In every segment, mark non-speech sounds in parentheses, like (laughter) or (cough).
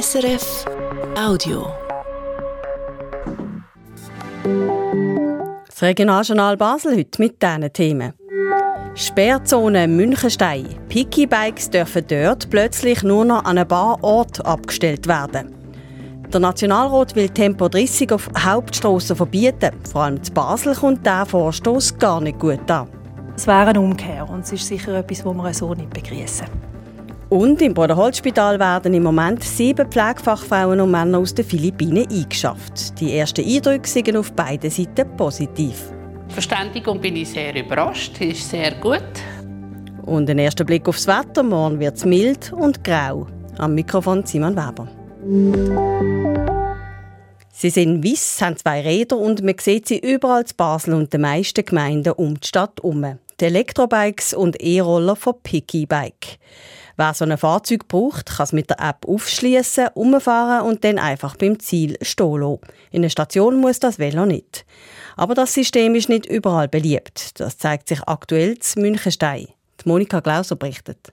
SRF Audio. Das Regionaljournal Basel heute mit diesen Themen. Sperrzone Münchenstein. Picky-Bikes dürfen dort plötzlich nur noch an ein paar Orten abgestellt werden. Der Nationalrat will Tempo 30 auf Hauptstrassen verbieten. Vor allem in Basel kommt dieser Vorstoß gar nicht gut an. Es wäre eine Umkehr und es ist sicher etwas, was wir so nicht begrüßen. Und im Bruderholzspital werden im Moment sieben Pflegefachfrauen und Männer aus den Philippinen eingeschafft. Die ersten Eindrücke sind auf beiden Seiten positiv. Verständigung bin ich sehr überrascht, ist sehr gut. Und ein erster Blick aufs Wetter. Morgen wird es mild und grau. Am Mikrofon Simon Weber. Sie sind weiss, haben zwei Räder und man sieht sie überall in Basel und den meisten Gemeinden um die Stadt herum. Die Elektrobikes und E-Roller von Picky Bike. Wer so ein Fahrzeug braucht, kann es mit der App aufschließen, umfahren und dann einfach beim Ziel stehen lassen. In einer Station muss das Velo nicht. Aber das System ist nicht überall beliebt. Das zeigt sich aktuell zu Münchenstein. Monika Glauser berichtet.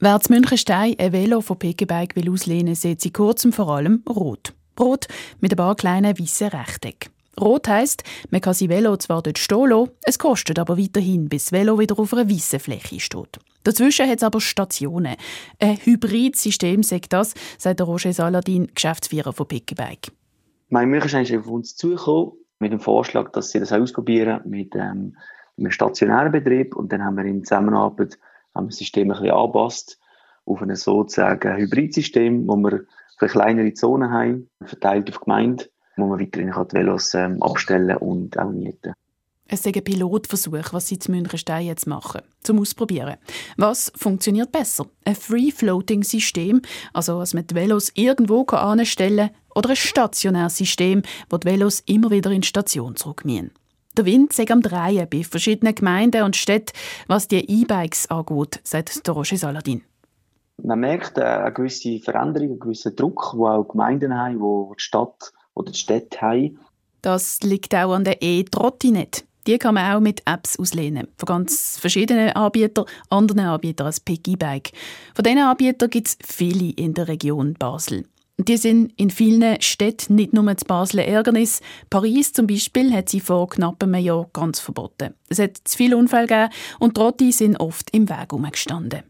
Wer zu Münchenstein ein Velo von Piggyback will auslehnen, sieht sie kurzem vor allem rot. Rot mit ein paar kleinen weißen Rechtecken. Rot heisst, man kann sein Velo zwar dort stehen lassen, es kostet aber weiterhin, bis das Velo wieder auf einer weißen Fläche steht. Dazwischen hat es aber Stationen. Ein Hybridsystem sagt das, sagt der Roger Saladin, Geschäftsführer von Pickebike. Mein Münchenstein ist auf uns zugekommen mit dem Vorschlag, dass sie das ausprobieren mit ähm, einem stationären Betrieb und dann haben wir in Zusammenarbeit haben wir das System ein bisschen angepasst auf ein sozusagen Hybridsystem, wo wir kleinere Zonen haben, verteilt auf Gemeinde, wo man weiterhin die Velos ähm, abstellen und auch mieten es ist ein Pilotversuch, was sie zu Münchenstein jetzt machen, zum Ausprobieren. Was funktioniert besser? Ein Free-Floating-System, also dass man die Velos irgendwo anstellen kann, oder ein stationäres System, wo die Velos immer wieder in die Station zurückgehen. Der Wind sei am Drehen bei verschiedenen Gemeinden und Städten, was die E-Bikes angeht, sagt der Roger Saladin. Man merkt äh, eine gewisse Veränderung, einen gewissen Druck, wo auch Gemeinden haben, wo die Stadt oder die Städte haben. Das liegt auch an der E-Trottinette. Die kann man auch mit Apps auslehnen. Von ganz verschiedenen Anbietern, anderen Anbietern als Piggybike. Von diesen Anbietern gibt es viele in der Region Basel. Die sind in vielen Städten nicht nur das Basler Ärgernis. Paris zum Beispiel hat sie vor knapp einem Jahr ganz verboten. Es hat zu viele Unfälle gegeben und Trotti sind oft im Weg herumgestanden.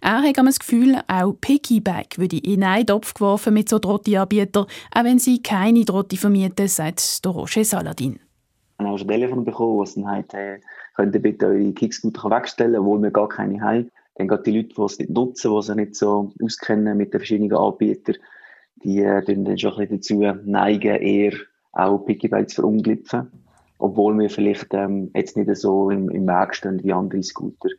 Er hat das Gefühl, auch Piggyback würde in einen Topf geworfen mit so Trotti-Anbietern, auch wenn sie keine Trotti vermieten, sagt Roger Saladin. Ich habe auch schon Telefon bekommen, was dann heißt, hey, könnt ihr bitte eure Kickscooter wegstellen, obwohl wir gar keine haben. Dann geht die Leute, die es nicht nutzen, die sich nicht so auskennen mit den verschiedenen Anbietern, die äh, dann schon ein bisschen dazu neigen, eher auch Piggybike zu verunglüpfen. Obwohl wir vielleicht ähm, jetzt nicht so im, im Weg stehen wie andere Scooter.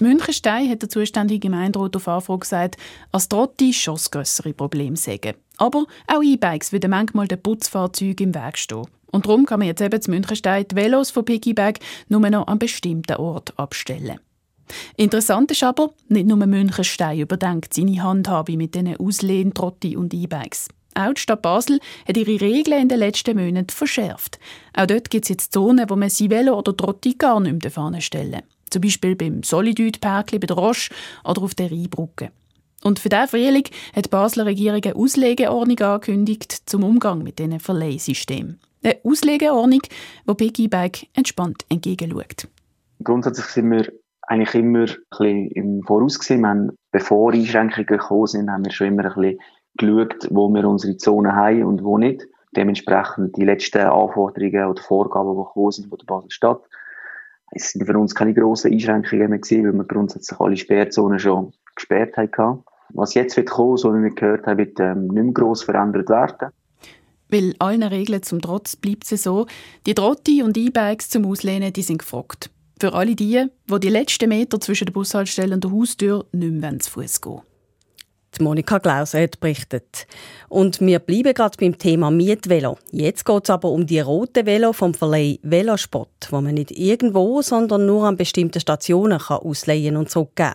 In Münchenstein hat der zuständige Gemeinderat auf Anfrage gesagt, als Trotti schon grössere Problem sägen. Aber auch E-Bikes würden manchmal den Putzfahrzeugen im Weg stehen. Und darum kann man jetzt eben zu Münchenstein die Velos von Piggyback nur noch an bestimmten Ort abstellen. Interessant ist aber, nicht nur Münchenstein überdenkt seine Handhabe mit diesen Auslehn, Trotti und E-Bikes. Auch die Stadt Basel hat ihre Regeln in den letzten Monaten verschärft. Auch dort gibt es jetzt Zonen, wo man sein Velo oder Trotti gar nicht mehr fahren stellen Zum Beispiel beim Solidüt-Parkli bei der Roche oder auf der Rheinbrücke. Und für diesen Frühling hat die Basler Regierung eine Auslegeordnung angekündigt zum Umgang mit diesen Verleihsystemen. Eine Auslegeordnung, die Piggyback entspannt entgegenschaut. Grundsätzlich sind wir eigentlich immer ein bisschen im Voraus gewesen. Wir haben, bevor Einschränkungen gekommen sind, haben wir schon immer ein bisschen geschaut, wo wir unsere Zonen haben und wo nicht. Dementsprechend die letzten Anforderungen oder Vorgaben, die gekommen sind von der Basel-Stadt, es sind für uns keine grossen Einschränkungen mehr gewesen, weil wir grundsätzlich alle Sperrzonen schon gesperrt haben. Was jetzt wird kommen, so wie wir gehört haben, wird ähm, nicht mehr gross verändert werden. Weil allen Regeln zum Trotz bleibt es so, die Trotti und E-Bikes zum Auslehnen die sind gefragt. Für alle die, die die letzten Meter zwischen der Bushaltestelle und der Haustür nicht mehr zu Fuß gehen Monika Glauser hat berichtet. Und wir bleiben gerade beim Thema Mietvelo. Jetzt geht es aber um die roten Velo vom Verleih Velospot, wo man nicht irgendwo, sondern nur an bestimmten Stationen kann ausleihen und zurückgeben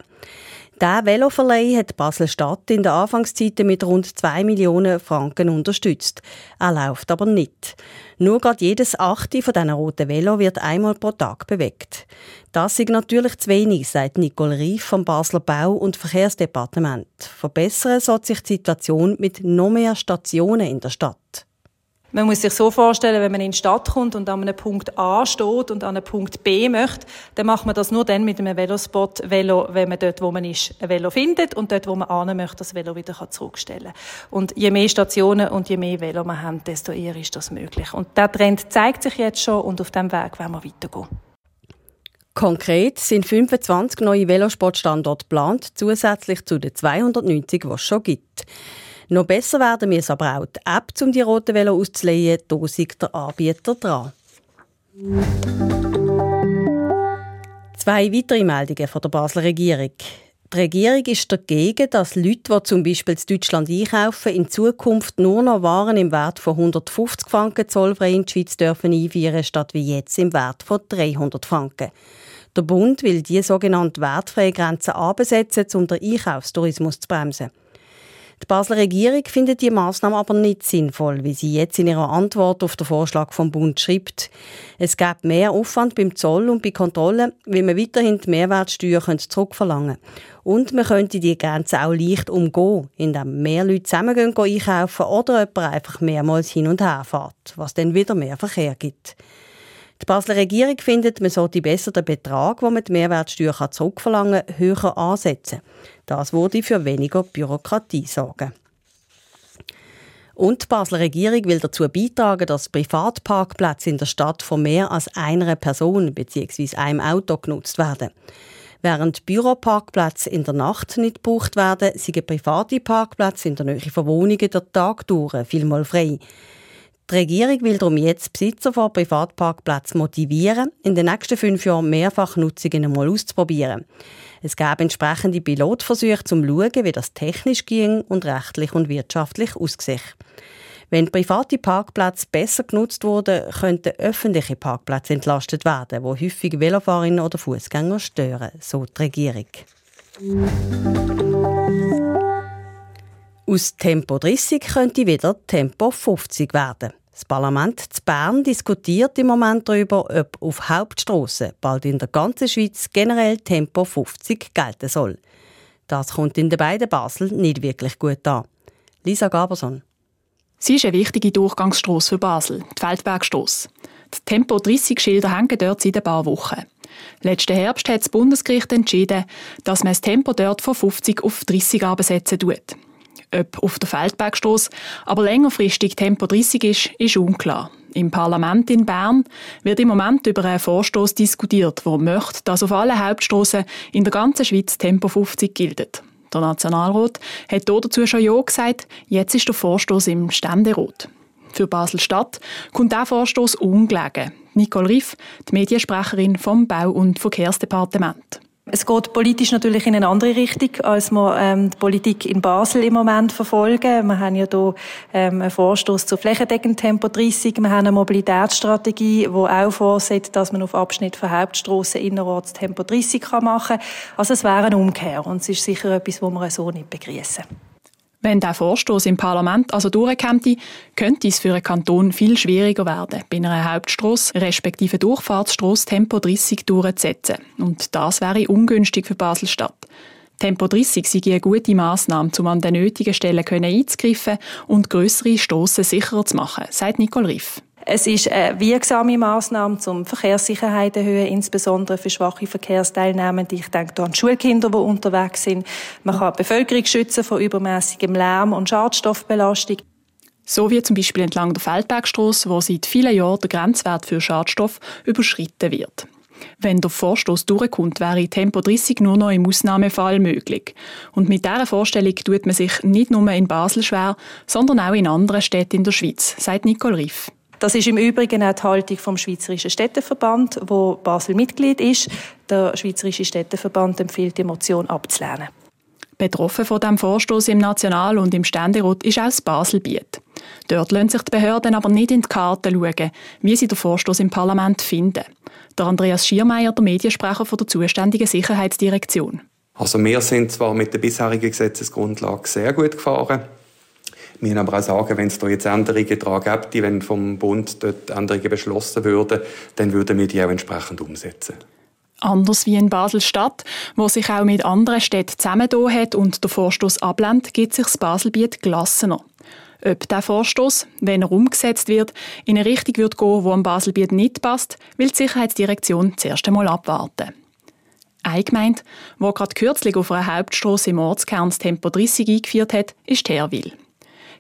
Der Veloverleih hat Basel-Stadt in der Anfangszeit mit rund 2 Millionen Franken unterstützt. Er läuft aber nicht. Nur gerade jedes achte von diesen roten Velo wird einmal pro Tag bewegt. Das ist natürlich zu wenig, sagt Nicole Rief vom Basler Bau- und Verkehrsdepartement. Verbessern soll sich die Situation mit noch mehr Stationen in der Stadt. Man muss sich so vorstellen, wenn man in die Stadt kommt und an einem Punkt A steht und an einem Punkt B möchte, dann macht man das nur dann mit einem Velospot Velo, wenn man dort, wo man ist, ein Velo findet und dort, wo man an möchte, das Velo wieder zurückstellen kann. Und je mehr Stationen und je mehr Velo man haben, desto eher ist das möglich. Und der Trend zeigt sich jetzt schon und auf diesem Weg werden wir weitergehen. Konkret sind 25 neue Velosportstandorte geplant, zusätzlich zu den 290, die es schon gibt. Noch besser werden wir es aber auch die App, um die roten Velo auszuleihen. Da ist der Anbieter dran. Zwei weitere Meldungen von der Basler Regierung. Die Regierung ist dagegen, dass Leute, die zum Beispiel in Deutschland einkaufen, in Zukunft nur noch Waren im Wert von 150 Franken zollfrei in die Schweiz dürfen einführen, statt wie jetzt im Wert von 300 Franken. Der Bund will diese sogenannte wertfreie Grenze absetzen, um den Einkaufstourismus zu bremsen. Die Basler Regierung findet die Maßnahme aber nicht sinnvoll, wie sie jetzt in ihrer Antwort auf den Vorschlag vom Bund schreibt. Es gäbe mehr Aufwand beim Zoll und bei Kontrollen, weil man weiterhin die Mehrwertsteuer zurückverlangen könnte. Und man könnte die Grenze auch leicht umgehen, indem mehr Leute zusammen einkaufen oder jemand einfach mehrmals hin und her fährt, was dann wieder mehr Verkehr gibt. Die Basler Regierung findet, man sollte besser den Betrag, den man die Mehrwertsteuer zurückverlangen kann, höher ansetzen. Das würde für weniger Bürokratie sorgen. Und die Basler Regierung will dazu beitragen, dass Privatparkplätze in der Stadt von mehr als einer Person bzw. einem Auto genutzt werden. Während Büroparkplätze in der Nacht nicht gebraucht werden, sind private Parkplätze in der Nähe von Wohnungen der Tag durch vielmal frei. Die Regierung will darum jetzt Besitzer von Privatparkplätzen motivieren, in den nächsten fünf Jahren Mehrfachnutzungen einmal auszuprobieren. Es gab entsprechende Pilotversuche, um zu schauen, wie das technisch ging und rechtlich und wirtschaftlich aussieht. Wenn private Parkplätze besser genutzt wurden, könnten öffentliche Parkplätze entlastet werden, wo häufig Velofahrerinnen oder Fußgänger stören, so die Regierung. Aus Tempo 30 könnte wieder Tempo 50 werden. Das Parlament zu Bern diskutiert im Moment darüber, ob auf Hauptstrassen bald in der ganzen Schweiz generell Tempo 50 gelten soll. Das kommt in den beiden Basel nicht wirklich gut an. Lisa Gaberson. Sie ist eine wichtige Durchgangsstrasse für Basel, die Feldbergstrasse. Die Tempo 30 Schilder hängen dort seit ein paar Wochen. Letzten Herbst hat das Bundesgericht entschieden, dass man das Tempo dort von 50 auf 30 absetzen tut. Ob auf der Feldbergstrasse aber längerfristig Tempo 30 ist, ist unklar. Im Parlament in Bern wird im Moment über einen Vorstoß diskutiert, der möchte, dass auf allen Hauptstrassen in der ganzen Schweiz Tempo 50 gilt. Der Nationalrat hat dazu schon Ja gesagt, jetzt ist der Vorstoß im Ständerat. Für Basel-Stadt kommt der Vorstoß ungelegen. Nicole Riff, die Mediensprecherin vom Bau- und Verkehrsdepartement. Es geht politisch natürlich in eine andere Richtung, als wir ähm, die Politik in Basel im Moment verfolgen. Wir haben ja hier ähm, einen Vorstoß zu flächendeckend Tempo 30. Wir haben eine Mobilitätsstrategie, die auch vorsieht, dass man auf Abschnitt von Hauptstrassen innerorts Tempo 30 machen kann. Also es wäre eine Umkehr und es ist sicher etwas, was wir so nicht begrüßen. Wenn der Vorstoß im Parlament also durchkäme, könnte es für einen Kanton viel schwieriger werden, bei einer Hauptstrasse respektive Durchfahrtsstrasse Tempo 30 durchzusetzen. Und das wäre ungünstig für Basel-Stadt. Tempo 30 sei eine gute Massnahme, um an den nötigen Stellen einzugreifen und größere Stossen sicherer zu machen, sagt Nicole Riff. Es ist eine wirksame Maßnahme, um Verkehrssicherheit erhöhen, insbesondere für schwache Verkehrsteilnehmende. Ich denke an die Schulkinder, die unterwegs sind. Man kann die Bevölkerung schützen vor übermäßigem Lärm und Schadstoffbelastung. So wie zum Beispiel entlang der Feldbergstrasse, wo seit vielen Jahren der Grenzwert für Schadstoff überschritten wird. Wenn der Vorstoß durchkommt, wäre Tempo 30 nur noch im Ausnahmefall möglich. Und mit dieser Vorstellung tut man sich nicht nur in Basel schwer, sondern auch in anderen Städten in der Schweiz, sagt Nicole Riff. Das ist im Übrigen auch die Haltung vom Schweizerischen Städteverband, wo Basel Mitglied ist. Der Schweizerische Städteverband empfiehlt, die Motion abzulehnen. Betroffen von dem Vorstoß im National- und im Ständerat ist auch das Baselbiet. Dort lassen sich die Behörden aber nicht in die Karten schauen, wie sie den Vorstoß im Parlament finden. Der Andreas Schiermeier, der Mediensprecher von der zuständigen Sicherheitsdirektion. Also wir sind zwar mit der bisherigen Gesetzesgrundlage sehr gut gefahren, wir müssen aber auch sagen, wenn es da jetzt Änderungen daran gäbe, wenn vom Bund dort Änderungen beschlossen würden, dann würden wir die auch entsprechend umsetzen. Anders wie in Basel-Stadt, wo sich auch mit anderen Städten zusammengetan hat und der Vorstoß ablehnt, gibt sich das Baselbiet gelassener. Ob der Vorstoß, wenn er umgesetzt wird, in eine Richtung wird gehen, wo am Baselbiet nicht passt, will die Sicherheitsdirektion zuerst einmal abwarten. Eine Gemeinde, die gerade kürzlich auf einer Hauptstrasse im Ortskern das Tempo 30 eingeführt hat, ist Herwil.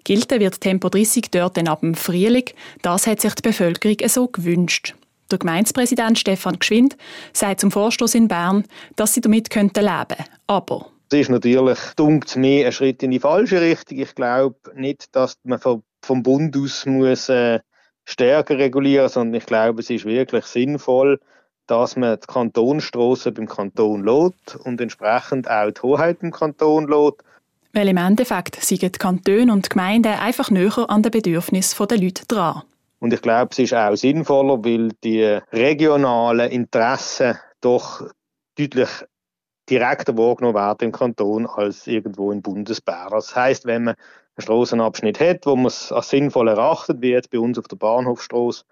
Gilten wird Tempo 30 dort dann ab dem Frühling. Das hat sich die Bevölkerung so gewünscht. Der Gemeindepräsident Stefan Geschwind sagt zum Vorstoß in Bern, dass sie damit leben könnten. Aber es ist natürlich, dunkt mir, ein Schritt in die falsche Richtung. Ich glaube nicht, dass man vom, Bund aus muss, äh, stärker regulieren muss, sondern ich glaube, es ist wirklich sinnvoll, dass man die Kantonstrassen beim Kanton lädt und entsprechend auch die Hoheit im Kanton lädt. Weil im Endeffekt sind die Kantone und die Gemeinden einfach näher an den Bedürfnissen der Leute dran. Und ich glaube, es ist auch sinnvoller, weil die regionalen Interessen doch deutlich direkter wahrgenommen werden im Kanton als irgendwo in Bundesbär. Das heißt, wenn man einen Straßenabschnitt hat, wo man es als sinnvoll erachtet, wie jetzt bei uns auf der Bahnhofstraße,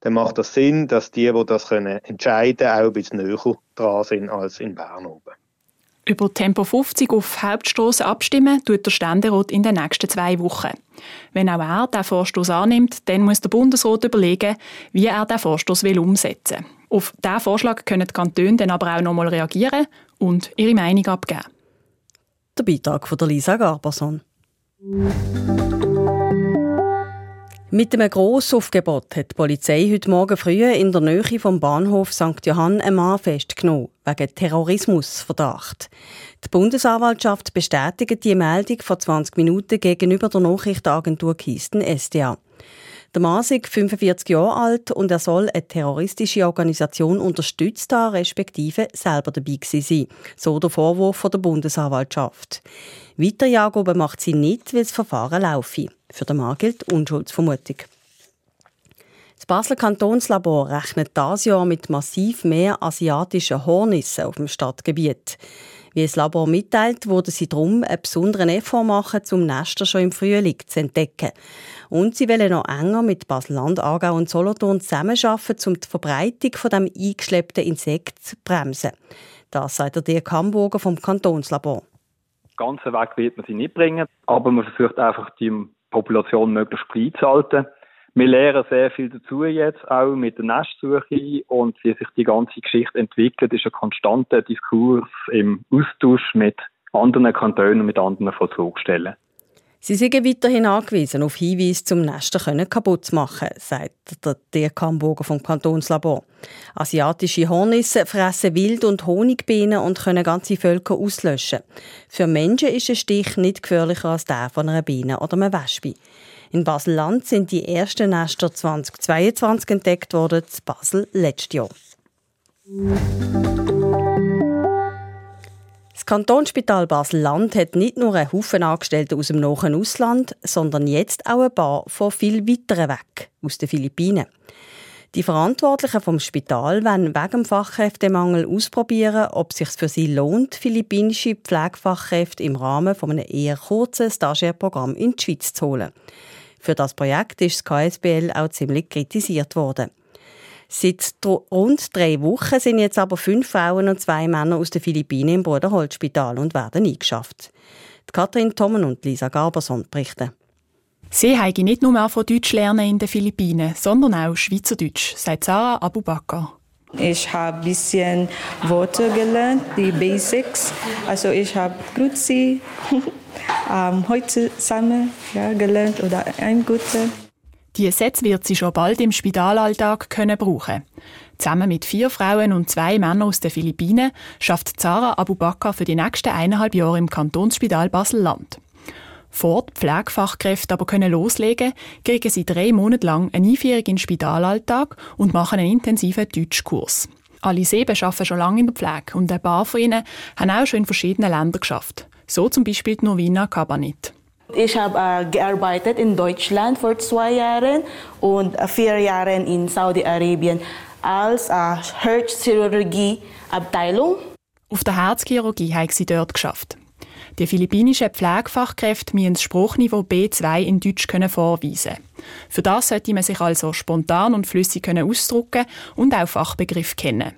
dann macht das Sinn, dass die, die das können entscheiden können, auch ein bisschen näher dran sind als in Bern oben. Über Tempo 50 auf Hauptstrasse abstimmen tut der Ständerat in den nächsten zwei Wochen. Wenn auch er den Vorstoß annimmt, dann muss der Bundesrat überlegen, wie er den Vorstoß umsetzen will. Auf diesen Vorschlag können die Kantone dann aber auch nochmal reagieren und ihre Meinung abgeben. Der Beitrag von Lisa Garberson. Mit einem Grossaufgebot hat die Polizei heute Morgen früh in der Nähe vom Bahnhof St. Johann einen Mann festgenommen, wegen Terrorismusverdacht. Die Bundesanwaltschaft bestätigt die Meldung vor 20 Minuten gegenüber der Nachrichtenagentur Kisten SDA. Der ist 45 Jahre alt und er soll eine terroristische Organisation unterstützt haben, respektive selber dabei gewesen sein. So der Vorwurf von der Bundesanwaltschaft. Weiterjagen macht sie nicht, weil das Verfahren laufe. Für den Mann gilt Unschuldsvermutung. Das Basler Kantonslabor rechnet dieses Jahr mit massiv mehr asiatischen Hornissen auf dem Stadtgebiet. Wie das Labor mitteilt, wurde sie darum einen besonderen Effort machen, um Nester schon im Frühling zu entdecken. Und sie wollen noch enger mit Basel-Land, Aargau und Solothurn zusammenarbeiten, um die Verbreitung von dem eingeschleppten Insekt zu bremsen. Das sagt der Dirk Hamburger vom Kantonslabor. Ganz weg wird man sie nicht bringen, aber man versucht einfach, die Population möglichst klein zu halten. Wir lernen sehr viel dazu jetzt, auch mit der Nestsuche und wie sich die ganze Geschichte entwickelt, ist ein konstanter Diskurs im Austausch mit anderen Kantonen und mit anderen Vollzugstellen. Sie sind weiterhin angewiesen auf Hinweise zum Nester können kaputt zu machen, sagt der Dirk Hamburger vom Kantonslabor. Asiatische Hornisse fressen Wild- und Honigbienen und können ganze Völker auslöschen. Für Menschen ist ein Stich nicht gefährlicher als der von einer Biene oder einem Wespe. In Basel-Land sind die ersten Nester 2022 entdeckt worden, in Basel letztes Jahr. Das Kantonsspital Basel-Land hat nicht nur einen Haufen Angestellte aus dem nahen Ausland, sondern jetzt auch ein paar von viel weiteren weg, aus den Philippinen. Die Verantwortlichen vom Spital wollen wegen dem Fachkräftemangel ausprobieren, ob es sich für sie lohnt, philippinische Pflegefachkräfte im Rahmen von einem eher kurzen Stagiairprogramm in die Schweiz zu holen. Für das Projekt ist das KSBL auch ziemlich kritisiert worden. Seit rund drei Wochen sind jetzt aber fünf Frauen und zwei Männer aus den Philippinen im Bruderholzspital und werden eingeschafft. Die Katrin Tommen und Lisa Garberson berichten. Sie haben nicht nur von Deutsch lernen in den Philippinen, sondern auch Schweizerdeutsch, sagt Sarah Abubakar. Ich habe ein bisschen Worte gelernt, die Basics. Also ich habe Grüezi (laughs) ähm, heute zusammen ja, gelernt oder ein guter. Die Sätze wird sie schon bald im Spitalalltag können brauchen. Zusammen mit vier Frauen und zwei Männern aus den Philippinen schafft Zara Abubakar für die nächsten eineinhalb Jahre im Kantonsspital Basel-Land. Vor die Pflegefachkräfte aber können loslegen, kriegen sie drei Monate lang eine Einführung in den Spitalalltag und machen einen intensiven Deutschkurs. Alle sieben arbeiten schon lange in der Pflege und ein paar von ihnen haben auch schon in verschiedenen Ländern geschafft. So zum Beispiel die Novina Kabanit. Ich habe äh, gearbeitet in Deutschland vor zwei Jahren und äh, vier Jahren in Saudi-Arabien als äh, Herzchirurgie-Abteilung. Auf der Herzchirurgie haben sie dort geschafft. Die philippinischen Pflegefachkräfte müssen das Spruchniveau B2 in Deutsch vorweisen. Für das sollte man sich also spontan und flüssig ausdrücken und auch Fachbegriff kennen.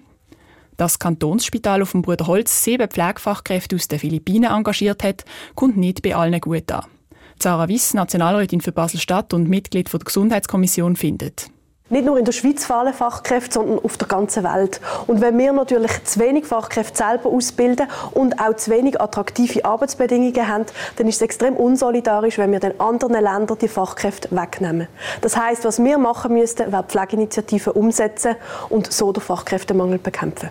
Das Kantonsspital auf dem Bruderholz sieben Pflegefachkräfte aus den Philippinen engagiert hat, kommt nicht bei allen gut an. Sarah Wiss, Nationalrätin für Basel-Stadt und Mitglied der Gesundheitskommission, findet. Nicht nur in der Schweiz fehlen Fachkräfte, sondern auf der ganzen Welt. Und wenn wir natürlich zu wenig Fachkräfte selber ausbilden und auch zu wenig attraktive Arbeitsbedingungen haben, dann ist es extrem unsolidarisch, wenn wir den anderen Ländern die Fachkräfte wegnehmen. Das heißt, was wir machen müssten, wäre Pflegeinitiativen umsetzen und so den Fachkräftemangel bekämpfen.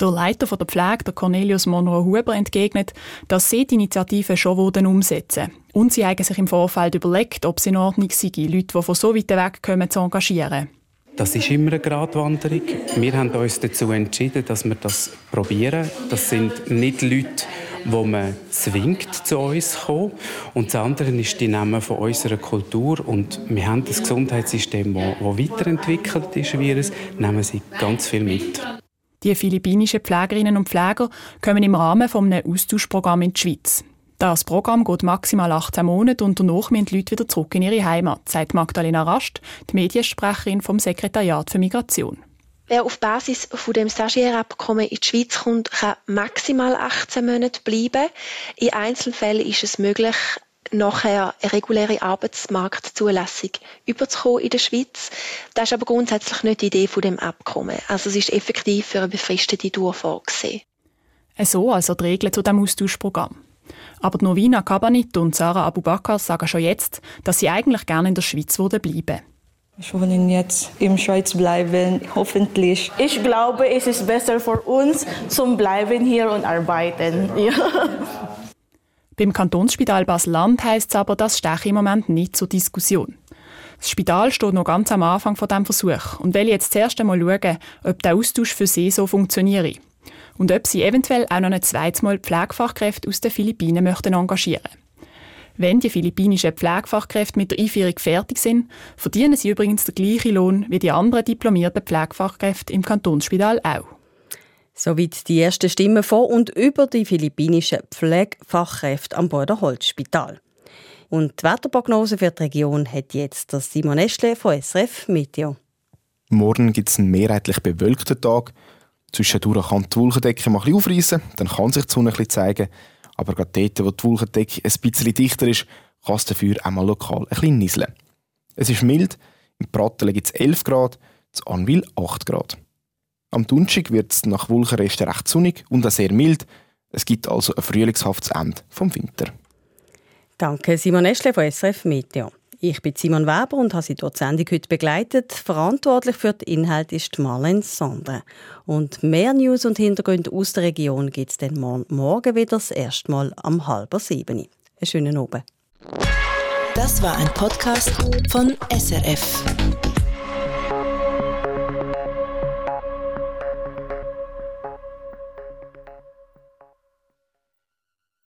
Der Leiter der Pflege, der Cornelius Monroe-Huber, entgegnet, dass sie die Initiative schon umsetzen wollen. Und sie haben sich im Vorfeld überlegt, ob es in Ordnung sei, Leute, die von so weit weg kommen, zu engagieren. Das ist immer eine Gratwanderung. Wir haben uns dazu entschieden, dass wir das probieren. Das sind nicht Leute, wo man zwingt, zu uns zu kommen. Und das andere ist die Namen von unserer Kultur. Und wir haben das Gesundheitssystem, das weiterentwickelt ist, wie es, nehmen sie ganz viel mit. Die philippinischen Pflegerinnen und Pfleger kommen im Rahmen eines Austauschprogramms in die Schweiz. Das Programm geht maximal 18 Monate und danach müssen die Leute wieder zurück in ihre Heimat, sagt Magdalena Rast, die Mediensprecherin vom Sekretariat für Migration. Wer auf Basis von dem Stagiairabkommen in die Schweiz kommt, kann maximal 18 Monate bleiben. In Einzelfällen ist es möglich, nachher eine reguläre Arbeitsmarktzulassung überzukommen in der Schweiz. Das ist aber grundsätzlich nicht die Idee von dem Abkommen. Also es ist effektiv für eine befristete Dauer vorgesehen. So also die Regeln zu dem Austauschprogramm. Aber Novina Kabanit und Sarah Abubakar sagen schon jetzt, dass sie eigentlich gerne in der Schweiz bleiben würden. Ich wohne jetzt in Schweiz bleiben, hoffentlich. Ich glaube, es ist besser für uns zum Bleiben hier und arbeiten. (laughs) Ja. Beim Kantonsspital Basel-Land heisst es aber, das steche im Moment nicht zur Diskussion. Das Spital steht noch ganz am Anfang von dem Versuch und will jetzt zuerst einmal schauen, ob der Austausch für sie so funktioniert und ob sie eventuell auch noch ein zweites Mal Pflegefachkräfte aus den Philippinen möchten engagieren. Wenn die philippinischen Pflegefachkräfte mit der Einführung fertig sind, verdienen sie übrigens den gleichen Lohn wie die anderen diplomierten Pflegefachkräfte im Kantonsspital auch. Soweit die ersten Stimmen von und über die philippinischen Pflegefachkräfte am Borderholzspital. Und die Wetterprognose für die Region hat jetzt das Simon Eschle von SRF Meteo. Morgen gibt es einen mehrheitlich bewölkten Tag. Zwischendurch kann die Wolkendecke mal aufreißen, dann kann sich die Sonne ein zeigen. Aber gerade dort, wo die Wolkendecke ein bisschen dichter ist, kann es dafür auch mal lokal ein bisschen nieseln. Es ist mild, im Prattelen gibt es 11 Grad, zu Anwil 8 Grad. Am Donnerstag wird es nach Wolkenresten recht sonnig und auch sehr mild. Es gibt also ein frühlingshaftes Ende vom Winter. Danke Simon Eschle von SRF Meteo. Ich bin Simon Weber und habe Sie dort Sendung heute begleitet. Verantwortlich für den Inhalt ist Marlene Sandre. Und mehr News und Hintergründe aus der Region gibt es dann morgen wieder das erste Mal am halber sieben. Einen schönen Abend. Das war ein Podcast von SRF.